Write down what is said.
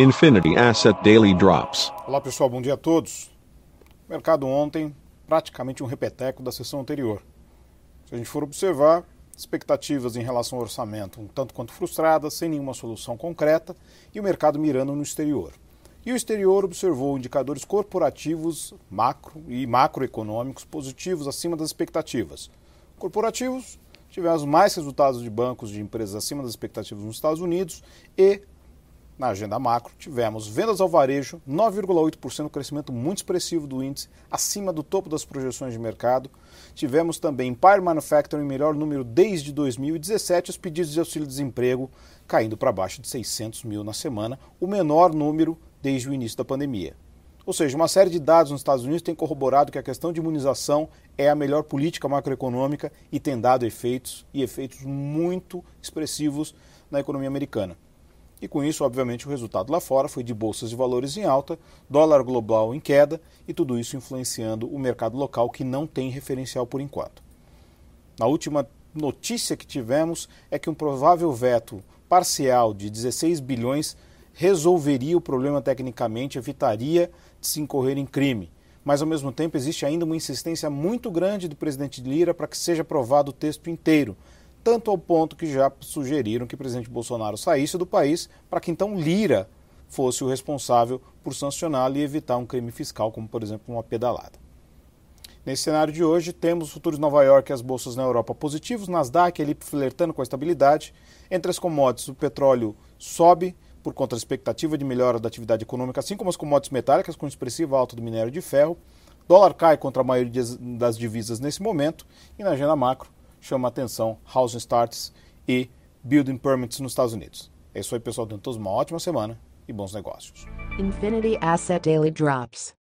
Infinity Asset Daily Drops. Olá pessoal, bom dia a todos. Mercado ontem praticamente um repeteco da sessão anterior. Se a gente for observar, expectativas em relação ao orçamento um tanto quanto frustradas, sem nenhuma solução concreta, e o mercado mirando no exterior. E o exterior observou indicadores corporativos macro e macroeconômicos positivos acima das expectativas. Corporativos, tivemos mais resultados de bancos de empresas acima das expectativas nos Estados Unidos e na agenda macro, tivemos vendas ao varejo, 9,8%, crescimento muito expressivo do índice, acima do topo das projeções de mercado. Tivemos também Empire Manufacturing, melhor número desde 2017, os pedidos de auxílio-desemprego caindo para baixo de 600 mil na semana, o menor número desde o início da pandemia. Ou seja, uma série de dados nos Estados Unidos tem corroborado que a questão de imunização é a melhor política macroeconômica e tem dado efeitos, e efeitos muito expressivos na economia americana. E com isso, obviamente, o resultado lá fora foi de bolsas de valores em alta, dólar global em queda e tudo isso influenciando o mercado local que não tem referencial por enquanto. Na última notícia que tivemos é que um provável veto parcial de 16 bilhões resolveria o problema tecnicamente, evitaria de se incorrer em crime. Mas, ao mesmo tempo, existe ainda uma insistência muito grande do presidente Lira para que seja aprovado o texto inteiro, tanto ao ponto que já sugeriram que o presidente Bolsonaro saísse do país para que então Lira fosse o responsável por sancioná-lo e evitar um crime fiscal, como por exemplo uma pedalada. Nesse cenário de hoje, temos os futuros Nova York e as bolsas na Europa positivos, Nasdaq ali flertando com a estabilidade. Entre as commodities, o petróleo sobe por conta da expectativa de melhora da atividade econômica, assim como as commodities metálicas, com expressiva alta do minério de ferro. Dólar cai contra a maioria das divisas nesse momento. E na agenda macro, chama a atenção housing starts e building permits nos Estados Unidos. É isso aí, pessoal. Tenham todos uma ótima semana e bons negócios. Infinity Asset Daily Drops.